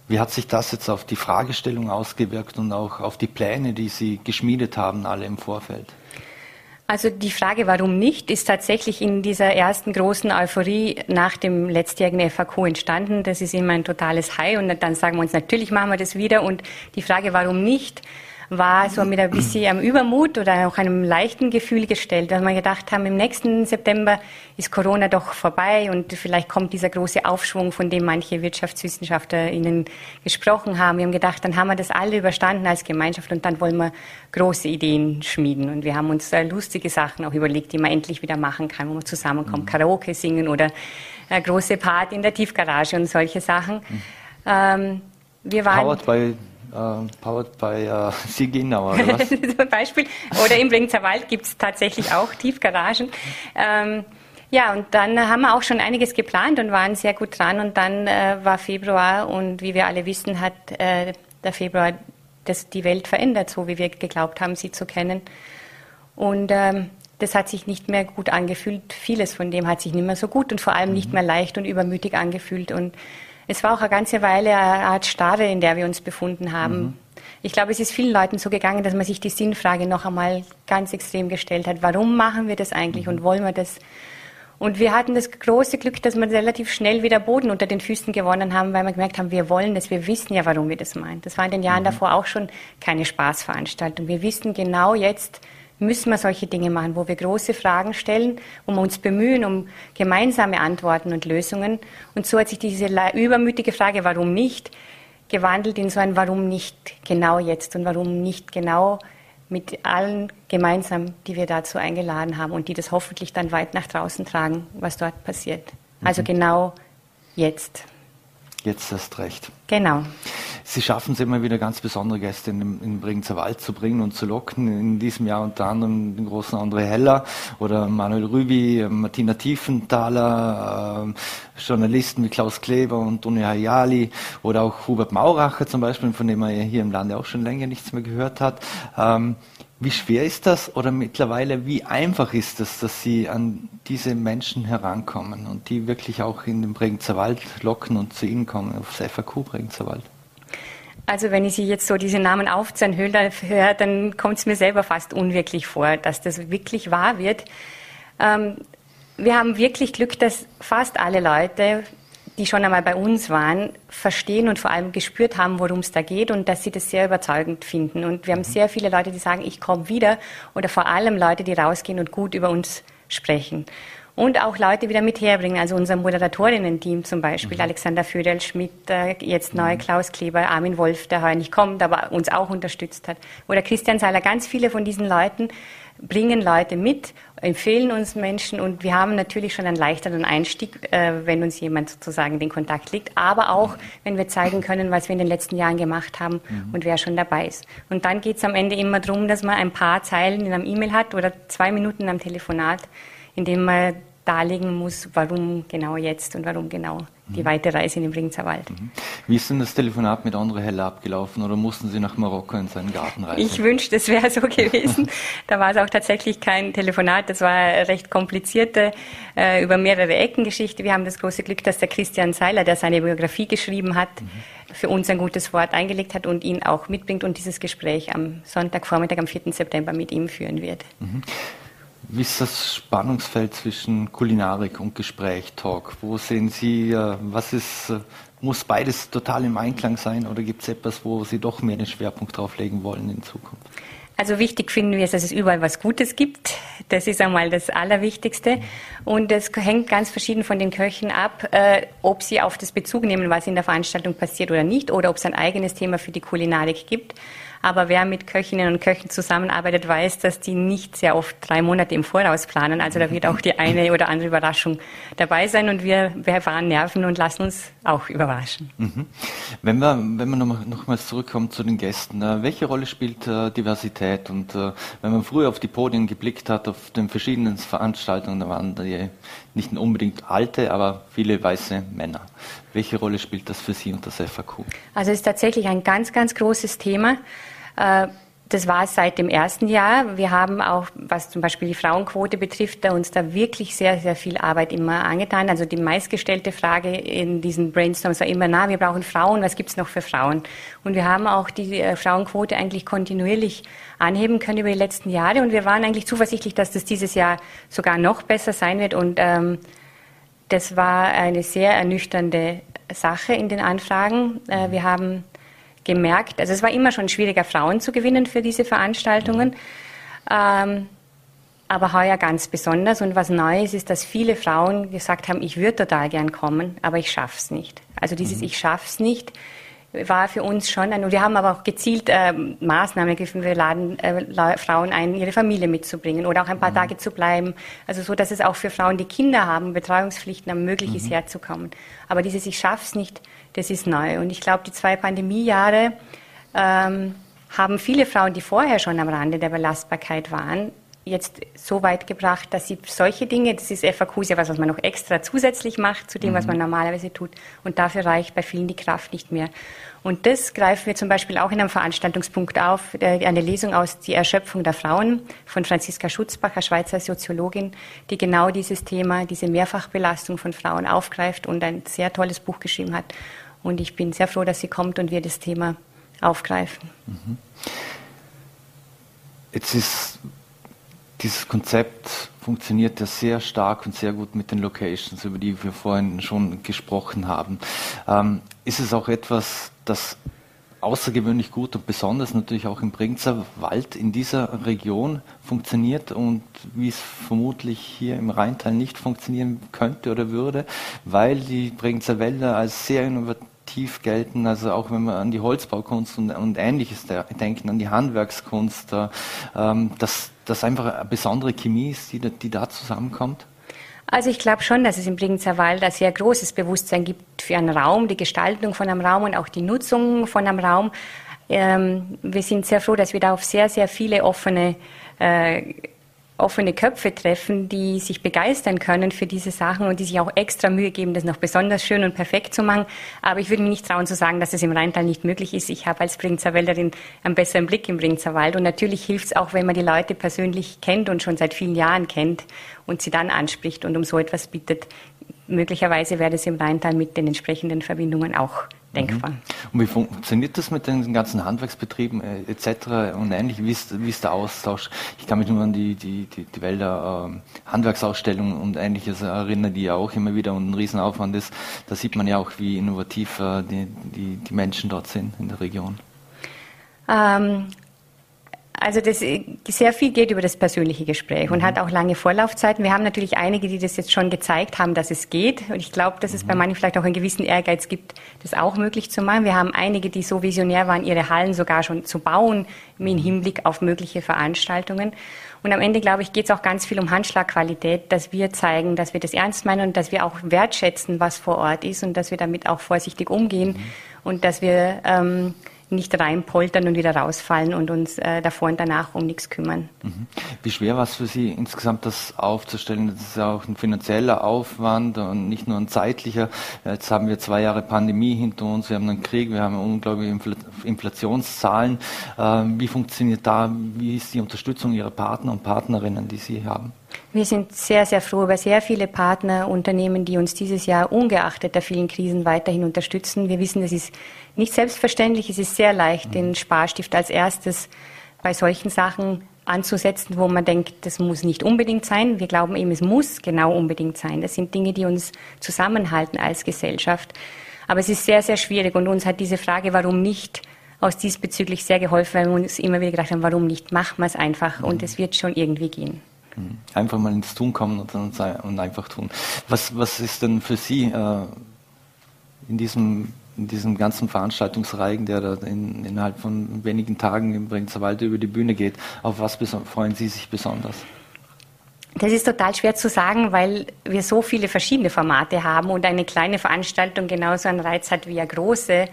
S2: Wie hat sich das jetzt auf die Fragestellung ausgewirkt und auch auf die Pläne, die Sie geschmiedet haben, alle im Vorfeld?
S4: Also die Frage, warum nicht, ist tatsächlich in dieser ersten großen Euphorie nach dem letztjährigen FAQ entstanden. Das ist immer ein totales High und dann sagen wir uns, natürlich machen wir das wieder. Und die Frage, warum nicht, war so mit ein bisschen am Übermut oder auch einem leichten Gefühl gestellt, dass wir gedacht haben, im nächsten September ist Corona doch vorbei und vielleicht kommt dieser große Aufschwung, von dem manche Wirtschaftswissenschaftler Ihnen gesprochen haben. Wir haben gedacht, dann haben wir das alle überstanden als Gemeinschaft und dann wollen wir große Ideen schmieden. Und wir haben uns lustige Sachen auch überlegt, die man endlich wieder machen kann, wo man zusammenkommt, mhm. Karaoke singen oder eine große Party in der Tiefgarage und solche Sachen. Mhm.
S2: Ähm, wir waren Powered by Uh, powered by uh, Siginauer, oder was?
S4: Zum Beispiel. Oder im Bregenzer Wald gibt es tatsächlich auch Tiefgaragen. Ähm, ja, und dann haben wir auch schon einiges geplant und waren sehr gut dran. Und dann äh, war Februar und wie wir alle wissen, hat äh, der Februar das, die Welt verändert, so wie wir geglaubt haben, sie zu kennen. Und ähm, das hat sich nicht mehr gut angefühlt. Vieles von dem hat sich nicht mehr so gut und vor allem mhm. nicht mehr leicht und übermütig angefühlt. Und es war auch eine ganze Weile eine Art Starre, in der wir uns befunden haben. Mhm. Ich glaube, es ist vielen Leuten so gegangen, dass man sich die Sinnfrage noch einmal ganz extrem gestellt hat. Warum machen wir das eigentlich und wollen wir das? Und wir hatten das große Glück, dass wir relativ schnell wieder Boden unter den Füßen gewonnen haben, weil wir gemerkt haben, wir wollen das, wir wissen ja, warum wir das meinen. Das war in den Jahren mhm. davor auch schon keine Spaßveranstaltung. Wir wissen genau jetzt, müssen wir solche Dinge machen, wo wir große Fragen stellen, um uns bemühen, um gemeinsame Antworten und Lösungen. Und so hat sich diese übermütige Frage, warum nicht, gewandelt in so ein Warum nicht genau jetzt und warum nicht genau mit allen gemeinsam, die wir dazu eingeladen haben und die das hoffentlich dann weit nach draußen tragen, was dort passiert. Also mhm. genau jetzt.
S2: Jetzt erst recht.
S4: Genau.
S2: Sie schaffen es immer wieder ganz besondere Gäste in den, in Bregenzer Wald zu bringen und zu locken. In diesem Jahr unter anderem den großen André Heller oder Manuel Rübi, Martina Tiefenthaler, äh, Journalisten wie Klaus Kleber und Toni Hayali oder auch Hubert Mauracher zum Beispiel, von dem man ja hier im Lande auch schon länger nichts mehr gehört hat. Ähm, wie schwer ist das oder mittlerweile wie einfach ist es, dass Sie an diese Menschen herankommen und die wirklich auch in den Bregenzer Wald locken und zu Ihnen kommen, aufs FAQ Bregenzer Wald?
S4: Also wenn ich Sie jetzt so diese Namen aufzählen höre, dann kommt es mir selber fast unwirklich vor, dass das wirklich wahr wird. Ähm, wir haben wirklich Glück, dass fast alle Leute, die schon einmal bei uns waren, verstehen und vor allem gespürt haben, worum es da geht und dass sie das sehr überzeugend finden. Und wir haben mhm. sehr viele Leute, die sagen, ich komme wieder oder vor allem Leute, die rausgehen und gut über uns sprechen und auch Leute wieder mit herbringen. Also unser Moderatorinnen-Team zum Beispiel, mhm. Alexander Föderl Schmidt, äh, jetzt neu mhm. Klaus Kleber, Armin Wolf, der heute nicht kommt, aber uns auch unterstützt hat. Oder Christian Seiler, ganz viele von diesen Leuten bringen Leute mit, empfehlen uns Menschen und wir haben natürlich schon einen leichteren Einstieg, äh, wenn uns jemand sozusagen den Kontakt legt, aber auch, mhm. wenn wir zeigen können, was wir in den letzten Jahren gemacht haben mhm. und wer schon dabei ist. Und dann geht es am Ende immer darum, dass man ein paar Zeilen in einem E-Mail hat oder zwei Minuten am Telefonat, indem man darlegen muss, warum genau jetzt und warum genau die mhm. weite Reise in den Bringzer Wald. Mhm.
S2: Wie ist denn das Telefonat mit André Heller abgelaufen oder mussten Sie nach Marokko in seinen Garten reisen?
S4: Ich wünschte, es wäre so gewesen. da war es auch tatsächlich kein Telefonat, das war eine recht komplizierte, äh, über mehrere Ecken Geschichte. Wir haben das große Glück, dass der Christian Seiler, der seine Biografie geschrieben hat, mhm. für uns ein gutes Wort eingelegt hat und ihn auch mitbringt und dieses Gespräch am Sonntagvormittag, am 4. September mit ihm führen wird. Mhm.
S2: Wie ist das Spannungsfeld zwischen Kulinarik und Gespräch, Talk? Wo sehen Sie, äh, was ist, äh, muss beides total im Einklang sein oder gibt es etwas, wo Sie doch mehr den Schwerpunkt drauf legen wollen in Zukunft?
S4: Also wichtig finden wir es, dass es überall was Gutes gibt. Das ist einmal das Allerwichtigste. Und es hängt ganz verschieden von den Köchen ab, äh, ob sie auf das Bezug nehmen, was in der Veranstaltung passiert oder nicht, oder ob es ein eigenes Thema für die Kulinarik gibt. Aber wer mit Köchinnen und Köchen zusammenarbeitet, weiß, dass die nicht sehr oft drei Monate im Voraus planen. Also da wird auch die eine oder andere Überraschung dabei sein und wir, fahren Nerven und lassen uns auch überraschen. Mhm.
S2: Wenn wir, wenn wir nochmals noch zurückkommen zu den Gästen, äh, welche Rolle spielt äh, Diversität? Und äh, wenn man früher auf die Podien geblickt hat, auf den verschiedenen Veranstaltungen, da waren die nicht unbedingt alte, aber viele weiße Männer. Welche Rolle spielt das für Sie und das FAQ?
S4: Also es ist tatsächlich ein ganz, ganz großes Thema. Äh, das war es seit dem ersten Jahr. Wir haben auch, was zum Beispiel die Frauenquote betrifft, uns da wirklich sehr, sehr viel Arbeit immer angetan. Also die meistgestellte Frage in diesen Brainstorms war immer, na, wir brauchen Frauen, was gibt's noch für Frauen? Und wir haben auch die äh, Frauenquote eigentlich kontinuierlich anheben können über die letzten Jahre. Und wir waren eigentlich zuversichtlich, dass das dieses Jahr sogar noch besser sein wird. Und ähm, das war eine sehr ernüchternde Sache in den Anfragen. Äh, wir haben gemerkt, also es war immer schon schwieriger, Frauen zu gewinnen für diese Veranstaltungen. Ähm, aber heuer ganz besonders. Und was Neues ist, dass viele Frauen gesagt haben, ich würde total gern kommen, aber ich schaff's nicht. Also dieses mhm. Ich schaff's nicht war für uns schon ein, und wir haben aber auch gezielt äh, Maßnahmen ergriffen. Wir laden äh, Frauen ein, ihre Familie mitzubringen oder auch ein paar mhm. Tage zu bleiben. Also so, dass es auch für Frauen, die Kinder haben, Betreuungspflichten möglich mhm. ist, herzukommen. Aber dieses Ich schaff's nicht, das ist neu. Und ich glaube, die zwei Pandemiejahre ähm, haben viele Frauen, die vorher schon am Rande der Belastbarkeit waren, jetzt so weit gebracht, dass sie solche Dinge, das ist FAQ ja was, was man noch extra zusätzlich macht zu dem, mhm. was man normalerweise tut. Und dafür reicht bei vielen die Kraft nicht mehr. Und das greifen wir zum Beispiel auch in einem Veranstaltungspunkt auf, eine Lesung aus Die Erschöpfung der Frauen von Franziska Schutzbacher, Schweizer Soziologin, die genau dieses Thema, diese Mehrfachbelastung von Frauen aufgreift und ein sehr tolles Buch geschrieben hat. Und ich bin sehr froh, dass sie kommt und wir das Thema aufgreifen.
S2: Mhm. Jetzt ist dieses Konzept funktioniert ja sehr stark und sehr gut mit den Locations, über die wir vorhin schon gesprochen haben. Ähm, ist es auch etwas, das außergewöhnlich gut und besonders natürlich auch im Bregenzer Wald in dieser Region funktioniert und wie es vermutlich hier im Rheintal nicht funktionieren könnte oder würde, weil die Bregenzer Wälder als sehr innovativ gelten, also auch wenn wir an die Holzbaukunst und, und ähnliches denken, an die Handwerkskunst, äh, ähm, dass das einfach eine besondere Chemie ist, die, die da zusammenkommt?
S4: Also ich glaube schon, dass es im Bregenzer Wald ein sehr großes Bewusstsein gibt für einen Raum, die Gestaltung von einem Raum und auch die Nutzung von einem Raum. Ähm, wir sind sehr froh, dass wir da auf sehr, sehr viele offene äh, offene Köpfe treffen, die sich begeistern können für diese Sachen und die sich auch extra Mühe geben, das noch besonders schön und perfekt zu machen. Aber ich würde mir nicht trauen zu sagen, dass es im Rheintal nicht möglich ist. Ich habe als Bringzerwälderin einen besseren Blick im Bringzerwald und natürlich hilft es auch, wenn man die Leute persönlich kennt und schon seit vielen Jahren kennt und sie dann anspricht und um so etwas bittet. Möglicherweise wäre das im Rheintal mit den entsprechenden Verbindungen auch denkbar. Mhm.
S2: Und wie funktioniert das mit den ganzen Handwerksbetrieben äh, etc. und ähnlich? Wie ist, wie ist der Austausch? Ich kann mich nur an die, die, die, die Wälder äh, Handwerksausstellung und ähnliches erinnern, die ja auch immer wieder ein Riesenaufwand ist. Da sieht man ja auch, wie innovativ äh, die, die, die Menschen dort sind in der Region.
S4: Ähm, also das, sehr viel geht über das persönliche Gespräch und mhm. hat auch lange Vorlaufzeiten. Wir haben natürlich einige, die das jetzt schon gezeigt haben, dass es geht. Und ich glaube, dass es bei mhm. manchen vielleicht auch einen gewissen Ehrgeiz gibt, das auch möglich zu machen. Wir haben einige, die so visionär waren, ihre Hallen sogar schon zu bauen im mhm. Hinblick auf mögliche Veranstaltungen. Und am Ende, glaube ich, geht es auch ganz viel um Handschlagqualität, dass wir zeigen, dass wir das ernst meinen und dass wir auch wertschätzen, was vor Ort ist und dass wir damit auch vorsichtig umgehen mhm. und dass wir ähm, nicht reinpoltern und wieder rausfallen und uns äh, davor und danach um nichts kümmern.
S2: Mhm. Wie schwer war es für Sie insgesamt, das aufzustellen? Das ist ja auch ein finanzieller Aufwand und nicht nur ein zeitlicher. Jetzt haben wir zwei Jahre Pandemie hinter uns, wir haben einen Krieg, wir haben unglaubliche Inflationszahlen. Ähm, wie funktioniert da, wie ist die Unterstützung Ihrer Partner und Partnerinnen, die Sie haben?
S4: Wir sind sehr, sehr froh über sehr viele Partnerunternehmen, die uns dieses Jahr ungeachtet der vielen Krisen weiterhin unterstützen. Wir wissen, es ist nicht selbstverständlich, es ist sehr leicht, den Sparstift als erstes bei solchen Sachen anzusetzen, wo man denkt, das muss nicht unbedingt sein. Wir glauben eben, es muss genau unbedingt sein. Das sind Dinge, die uns zusammenhalten als Gesellschaft. Aber es ist sehr, sehr schwierig und uns hat diese Frage, warum nicht, aus diesbezüglich sehr geholfen, weil wir uns immer wieder gedacht haben, warum nicht, machen wir es einfach und es wird schon irgendwie gehen.
S2: Mhm. Einfach mal ins Tun kommen und, und einfach tun. Was, was ist denn für Sie äh, in, diesem, in diesem ganzen Veranstaltungsreigen, der da in, innerhalb von wenigen Tagen im Bregenzer Wald über die Bühne geht, auf was freuen Sie sich besonders?
S4: Das ist total schwer zu sagen, weil wir so viele verschiedene Formate haben und eine kleine Veranstaltung genauso einen Reiz hat wie eine große.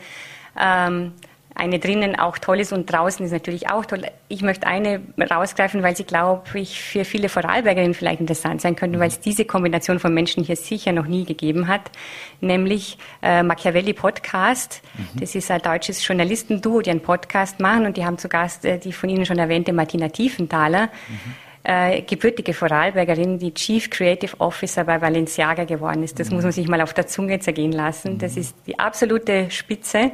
S4: Ähm, eine drinnen auch toll ist und draußen ist natürlich auch toll. Ich möchte eine rausgreifen, weil sie, glaube ich, für viele Vorarlbergerinnen vielleicht interessant sein könnte, weil es diese Kombination von Menschen hier sicher noch nie gegeben hat, nämlich äh, Machiavelli Podcast. Mhm. Das ist ein deutsches Journalistenduo, die einen Podcast machen und die haben zu Gast äh, die von Ihnen schon erwähnte Martina Tiefenthaler. Mhm. Äh, gebürtige Vorarlbergerin, die Chief Creative Officer bei Balenciaga geworden ist. Das mhm. muss man sich mal auf der Zunge zergehen lassen. Das mhm. ist die absolute Spitze.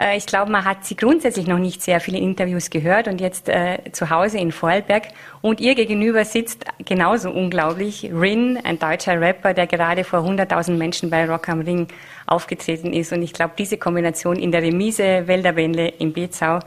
S4: Äh, ich glaube, man hat sie grundsätzlich noch nicht sehr viele Interviews gehört und jetzt äh, zu Hause in Vorarlberg. Und ihr gegenüber sitzt genauso unglaublich Rin, ein deutscher Rapper, der gerade vor 100.000 Menschen bei Rock am Ring aufgetreten ist. Und ich glaube, diese Kombination in der Remise Wälderwende in Bezau,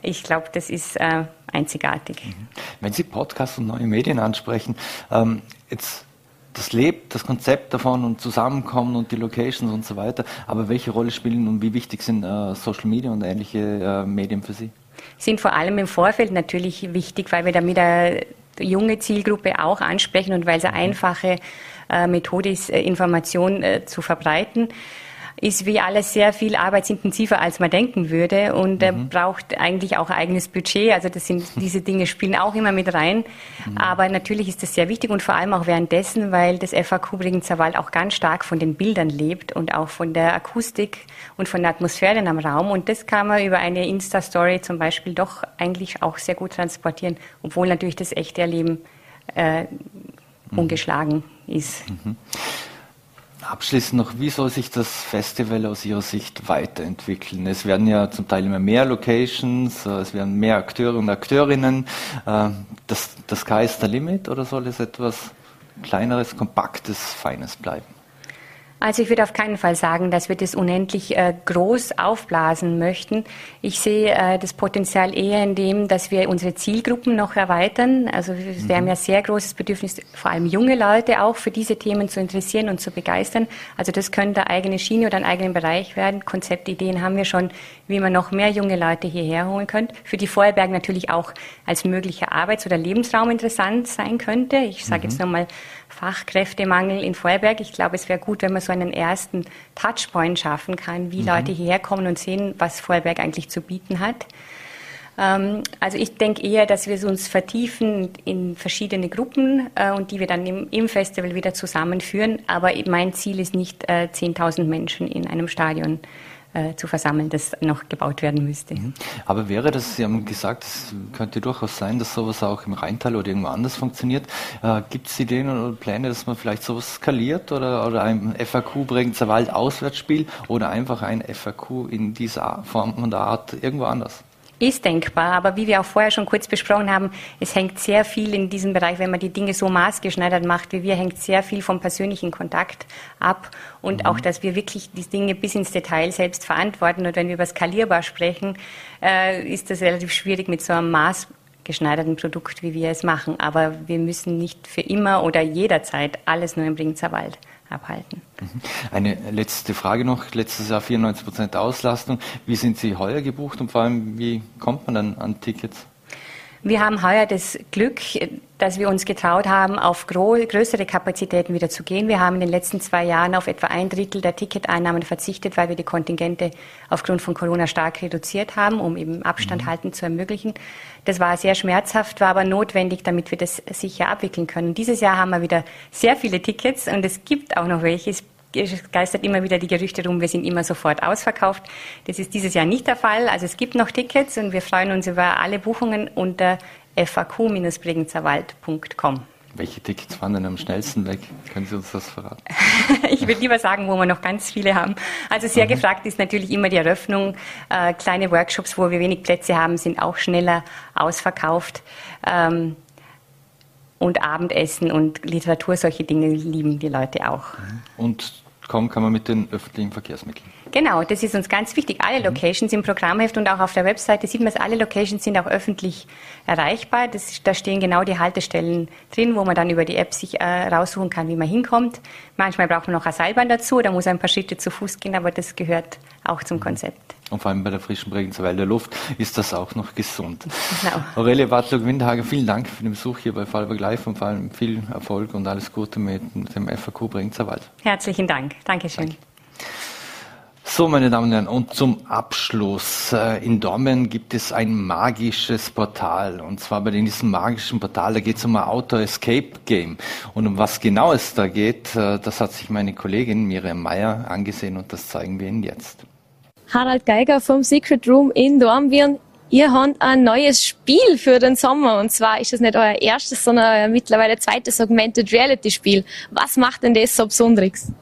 S4: ich glaube, das ist äh, einzigartig. Mhm.
S2: Wenn Sie Podcasts und neue Medien ansprechen, ähm, jetzt das lebt, das Konzept davon und Zusammenkommen und die Locations und so weiter. Aber welche Rolle spielen und wie wichtig sind äh, Social Media und ähnliche äh, Medien für Sie?
S4: Sind vor allem im Vorfeld natürlich wichtig, weil wir damit eine junge Zielgruppe auch ansprechen und weil es eine mhm. einfache äh, Methode ist, äh, Information äh, zu verbreiten ist wie alles sehr viel arbeitsintensiver, als man denken würde und mhm. braucht eigentlich auch ein eigenes Budget. Also das sind, diese Dinge spielen auch immer mit rein. Mhm. Aber natürlich ist das sehr wichtig und vor allem auch währenddessen, weil das FAQ Bregenzer Wald auch ganz stark von den Bildern lebt und auch von der Akustik und von der Atmosphäre am Raum. Und das kann man über eine Insta-Story zum Beispiel doch eigentlich auch sehr gut transportieren, obwohl natürlich das echte Erleben äh, mhm. ungeschlagen ist.
S2: Mhm. Abschließend noch, wie soll sich das Festival aus Ihrer Sicht weiterentwickeln? Es werden ja zum Teil immer mehr Locations, äh, es werden mehr Akteure und Akteurinnen. Äh, das, das Sky ist der Limit oder soll es etwas kleineres, kompaktes, feines bleiben?
S4: Also ich würde auf keinen Fall sagen, dass wir das unendlich äh, groß aufblasen möchten. Ich sehe äh, das Potenzial eher in dem, dass wir unsere Zielgruppen noch erweitern. Also wir mhm. haben ja sehr großes Bedürfnis, vor allem junge Leute auch für diese Themen zu interessieren und zu begeistern. Also das könnte eigene Schiene oder ein eigener Bereich werden. Konzeptideen haben wir schon, wie man noch mehr junge Leute hierher holen könnte. Für die Vorarlberg natürlich auch als möglicher Arbeits- oder Lebensraum interessant sein könnte. Ich sage mhm. jetzt nochmal Fachkräftemangel in Vorarlberg. Ich glaube, es wäre gut, wenn man so einen ersten Touchpoint schaffen kann, wie mhm. Leute hierher kommen und sehen, was Vorarlberg eigentlich zu bieten hat. Ähm, also ich denke eher, dass wir uns vertiefen in verschiedene Gruppen äh, und die wir dann im, im, Festival wieder zusammenführen. Aber mein Ziel ist nicht äh, 10.000 Menschen in einem Stadion äh, zu versammeln, das noch gebaut werden müsste. Mhm.
S2: Aber wäre das, Sie haben gesagt, es könnte durchaus sein, dass sowas auch im Rheintal oder irgendwo anders funktioniert. Äh, Gibt es Ideen oder Pläne, dass man vielleicht sowas skaliert oder, oder ein FAQ Bregenzer Wald Auswärtsspiel oder einfach ein FAQ in dieser Form und Art irgendwo anders?
S4: Ist denkbar, aber wie wir auch vorher schon kurz besprochen haben, es hängt sehr viel in diesem Bereich, wenn man die Dinge so maßgeschneidert macht wie wir, hängt sehr viel vom persönlichen Kontakt ab und mhm. auch, dass wir wirklich die Dinge bis ins Detail selbst verantworten. Und wenn wir über skalierbar sprechen, äh, ist das relativ schwierig mit so einem maßgeschneiderten Produkt, wie wir es machen. Aber wir müssen nicht für immer oder jederzeit alles nur im Bringzer Wald abhalten.
S2: Mhm. Eine letzte Frage noch. Letztes Jahr 94 Prozent Auslastung. Wie sind Sie heuer gebucht und vor allem, wie kommt man dann an Tickets?
S4: Wir haben heuer das Glück, dass wir uns getraut haben, auf größere Kapazitäten wieder zu gehen. Wir haben in den letzten zwei Jahren auf etwa ein Drittel der Ticketeinnahmen verzichtet, weil wir die Kontingente aufgrund von Corona stark reduziert haben, um eben Abstand mhm. halten zu ermöglichen. Das war sehr schmerzhaft, war aber notwendig, damit wir das sicher abwickeln können. Dieses Jahr haben wir wieder sehr viele Tickets und es gibt auch noch welche. Es geistert immer wieder die Gerüchte rum, wir sind immer sofort ausverkauft. Das ist dieses Jahr nicht der Fall. Also es gibt noch Tickets und wir freuen uns über alle Buchungen unter faq-bregenzerwald.com.
S2: Welche Tickets fahren denn am schnellsten weg? Können Sie uns das verraten?
S4: ich würde lieber sagen, wo wir noch ganz viele haben. Also sehr mhm. gefragt ist natürlich immer die Eröffnung. Äh, kleine Workshops, wo wir wenig Plätze haben, sind auch schneller ausverkauft. Ähm, und Abendessen und Literatur, solche Dinge lieben die Leute auch.
S2: Und kommen kann man mit den öffentlichen Verkehrsmitteln.
S4: Genau, das ist uns ganz wichtig. Alle mhm. Locations im Programmheft und auch auf der Webseite sieht man es, alle Locations sind auch öffentlich erreichbar. Das, da stehen genau die Haltestellen drin, wo man dann über die App sich äh, raussuchen kann, wie man hinkommt. Manchmal braucht man noch ein Seilbahn dazu, da muss ein paar Schritte zu Fuß gehen, aber das gehört auch zum mhm. Konzept.
S2: Und vor allem bei der frischen Bregenzer Wälder Luft ist das auch noch gesund. Genau. Aurelia Bartlock-Windhager, vielen Dank für den Besuch hier bei Fallberg Live und vor allem viel Erfolg und alles Gute mit dem FAQ Bregenzer Wald.
S4: Herzlichen Dank. Dankeschön. Danke.
S2: So, meine Damen und Herren, und zum Abschluss. Äh, in Dormen gibt es ein magisches Portal. Und zwar bei diesem magischen Portal, da geht es um ein Auto-Escape-Game. Und um was genau es da geht, äh, das hat sich meine Kollegin Miriam Meyer angesehen und das zeigen wir Ihnen jetzt.
S5: Harald Geiger vom Secret Room in Dornbirn. Ihr habt ein neues Spiel für den Sommer und zwar ist das nicht euer erstes, sondern euer mittlerweile zweites Augmented Reality Spiel. Was macht denn das so besonderes?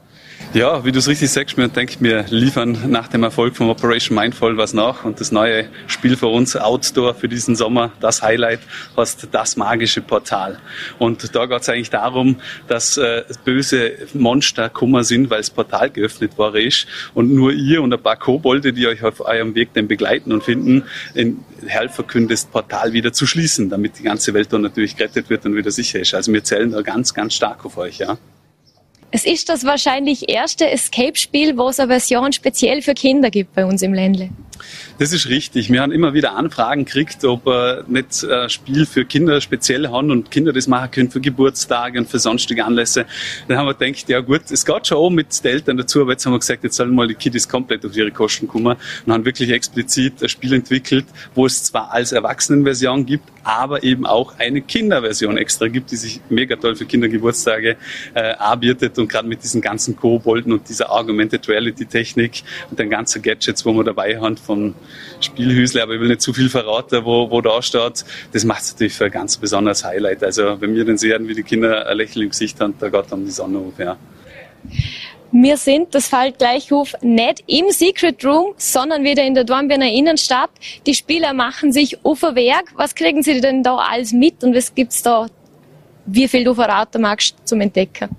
S6: Ja, wie du es richtig sagst, wir denke wir liefern nach dem Erfolg von Operation Mindful was nach und das neue Spiel für uns Outdoor für diesen Sommer, das Highlight, heißt das magische Portal. Und da geht es eigentlich darum, dass äh, böse Monster kummer sind, weil das Portal geöffnet war ist und nur ihr und ein paar Kobolde, die euch auf eurem Weg dann begleiten und finden, in helfen können, das Portal wieder zu schließen, damit die ganze Welt dann natürlich gerettet wird und wieder sicher ist. Also wir zählen da ganz, ganz stark auf euch, ja.
S5: Es ist das wahrscheinlich erste Escape-Spiel, wo es eine Version speziell für Kinder gibt bei uns im Ländle.
S6: Das ist richtig. Wir haben immer wieder Anfragen gekriegt, ob wir nicht ein Spiel für Kinder speziell haben und Kinder das machen können für Geburtstage und für sonstige Anlässe. Dann haben wir gedacht, ja gut, es geht schon auch mit den Eltern dazu, aber jetzt haben wir gesagt, jetzt sollen mal die Kiddies komplett auf ihre Kosten kommen und haben wirklich explizit ein Spiel entwickelt, wo es zwar als Erwachsenenversion gibt, aber eben auch eine Kinderversion extra gibt, die sich mega toll für Kindergeburtstage äh, anbietet und gerade mit diesen ganzen Kobolden und dieser Augmented Reality Technik und den ganzen Gadgets, wo wir dabei haben, vom Spielhüsle, aber ich will nicht zu viel verraten, wo, wo da steht. Das macht es natürlich für ein ganz besonderes Highlight. Also wenn wir dann sehen, wie die Kinder ein Lächeln im Gesicht haben, da geht dann die Sonne auf, ja.
S5: Wir sind, das fällt gleich auf, nicht im Secret Room, sondern wieder in der Dornbirner Innenstadt. Die Spieler machen sich auf ein Werk. Was kriegen sie denn da alles mit und was gibt's da, wie viel du verraten magst, zum Entdecken?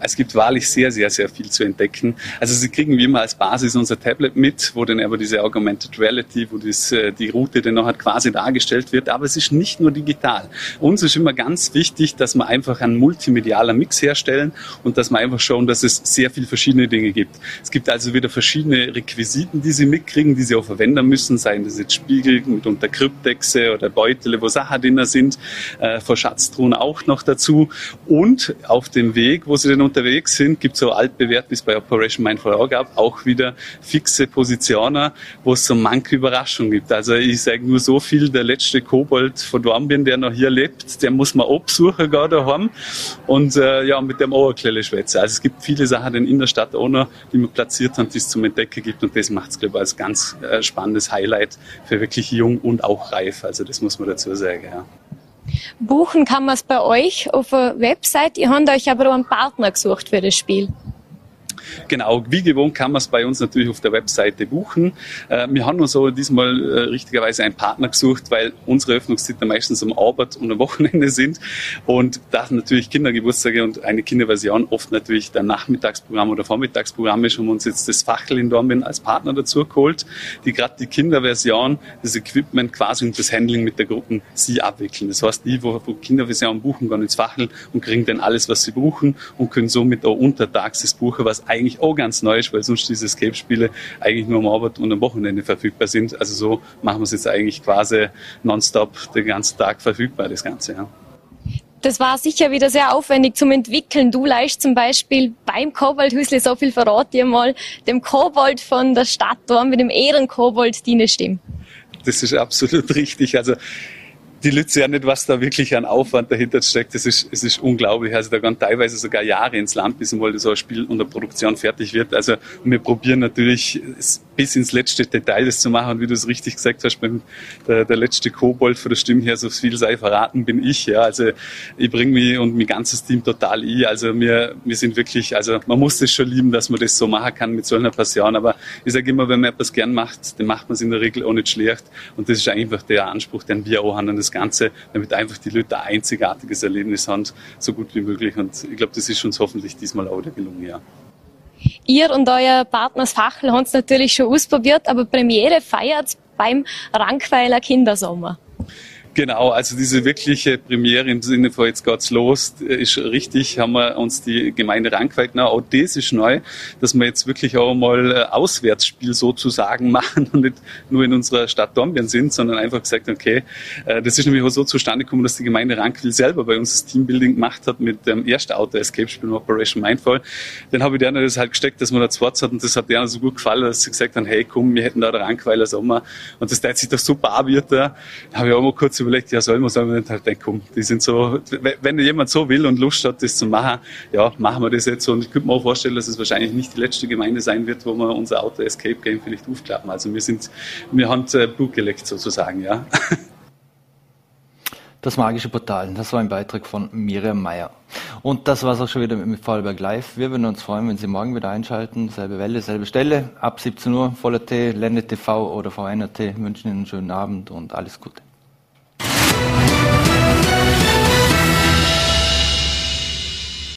S6: Es gibt wahrlich sehr, sehr, sehr viel zu entdecken. Also Sie kriegen wie immer als Basis unser Tablet mit, wo dann aber diese Augmented Reality, wo das, äh, die Route dann noch halt quasi dargestellt wird. Aber es ist nicht nur digital. Uns ist immer ganz wichtig, dass wir einfach einen multimedialer Mix herstellen und dass wir einfach schauen, dass es sehr viele verschiedene Dinge gibt. Es gibt also wieder verschiedene Requisiten, die Sie mitkriegen, die Sie auch verwenden müssen, seien das jetzt Spiegel mitunter Kryptexe oder Beutel, wo Sachen drin sind, äh, vor Schatztruhen auch noch dazu. Und auf dem Weg, wo wo sie denn unterwegs sind, gibt es so altbewährt, wie es bei Operation Mindful auch gab, auch wieder fixe Positionen, wo es so manche Überraschung gibt. Also ich sage nur so viel, der letzte Kobold von Dornbirn, der noch hier lebt, der muss man absuchen gar daheim und äh, ja, mit dem Oberklelle schwätzen. Also es gibt viele Sachen in der Stadt auch noch, die man platziert haben, die es zum Entdecken gibt und das macht es, glaube ich, als ganz äh, spannendes Highlight für wirklich jung und auch reif. Also das muss man dazu sagen, ja.
S5: Buchen kann man es bei euch auf der Website. Ihr habt euch aber auch einen Partner gesucht für das Spiel.
S6: Genau, wie gewohnt kann man es bei uns natürlich auf der Webseite buchen. Äh, wir haben uns so diesmal äh, richtigerweise einen Partner gesucht, weil unsere Öffnungszeiten meistens am Abend und am Wochenende sind und da natürlich Kindergeburtstage und eine Kinderversion oft natürlich der Nachmittagsprogramm oder Vormittagsprogramm ist, haben wir uns jetzt das Fachel in Dornbirn als Partner dazu geholt, die gerade die Kinderversion, das Equipment quasi und das Handling mit der Gruppe sie abwickeln. Das heißt, die, wo Kinderversion buchen, gehen ins Fachel und kriegen dann alles, was sie buchen und können somit auch untertags das buchen, was eigentlich auch ganz neu ist, weil sonst diese Escape-Spiele eigentlich nur am Abend und am Wochenende verfügbar sind. Also so machen wir es jetzt eigentlich quasi nonstop den ganzen Tag verfügbar, das Ganze. Ja.
S5: Das war sicher wieder sehr aufwendig zum Entwickeln. Du leist zum Beispiel beim Koboldhüsli, so viel verrat dir mal, dem Kobold von der Stadt Dorn mit dem Ehrenkobold die Stimme.
S6: Das ist absolut richtig. Also die Leute sehen nicht, was da wirklich an Aufwand dahinter steckt. Das ist, es ist unglaublich. Also da gehen teilweise sogar Jahre ins Land, bis mal so ein Spiel unter Produktion fertig wird. Also wir probieren natürlich bis ins letzte Detail das zu machen. Und wie du es richtig gesagt hast, beim, der, der letzte Kobold von der Stimme her, so viel sei verraten, bin ich. Ja, also ich bringe mich und mein ganzes Team total ein. Also wir, wir sind wirklich, also man muss das schon lieben, dass man das so machen kann mit so einer Passion. Aber ich sage immer, wenn man etwas gern macht, dann macht man es in der Regel auch nicht schlecht. Und das ist einfach der Anspruch, den wir auch haben an das Ganze, damit einfach die Leute ein einzigartiges Erlebnis haben, so gut wie möglich. Und ich glaube, das ist uns hoffentlich diesmal auch gelungen, ja.
S5: Ihr und euer Partners Fachel haben es natürlich schon ausprobiert, aber Premiere feiert beim Rankweiler Kindersommer.
S6: Genau, also diese wirkliche Premiere im Sinne von jetzt geht's los, ist richtig, haben wir uns die Gemeinde Rankweil genau, auch das ist neu, dass wir jetzt wirklich auch mal Auswärtsspiel sozusagen machen und nicht nur in unserer Stadt Dornbirn sind, sondern einfach gesagt, okay, äh, das ist nämlich auch so zustande gekommen, dass die Gemeinde Rankwil selber bei uns das Teambuilding gemacht hat mit dem ersten Auto-Escape-Spiel Operation Mindfall. Dann habe ich denen das halt gesteckt, dass man da zwei hat und das hat denen so gut gefallen, dass sie gesagt haben, hey komm, wir hätten da der Rankweiler Sommer und das teilt sich doch super an wird da. Da habe ich auch mal kurz überlegt, ja, soll man sagen, und halt denke, komm, die sind so, wenn jemand so will und Lust hat, das zu machen, ja, machen wir das jetzt. Und ich könnte mir auch vorstellen, dass es wahrscheinlich nicht die letzte Gemeinde sein wird, wo wir unser Auto Escape Game vielleicht aufklappen. Also wir sind, wir haben äh, Blut geleckt sozusagen, ja.
S2: Das magische Portal, das war ein Beitrag von Miriam Meyer. Und das war es auch schon wieder mit Fallberg Live. Wir würden uns freuen, wenn Sie morgen wieder einschalten. Selbe Welle, selbe Stelle. Ab 17 Uhr, Voller T, Lende TV oder VNRT. Wünschen Ihnen einen schönen Abend und alles Gute.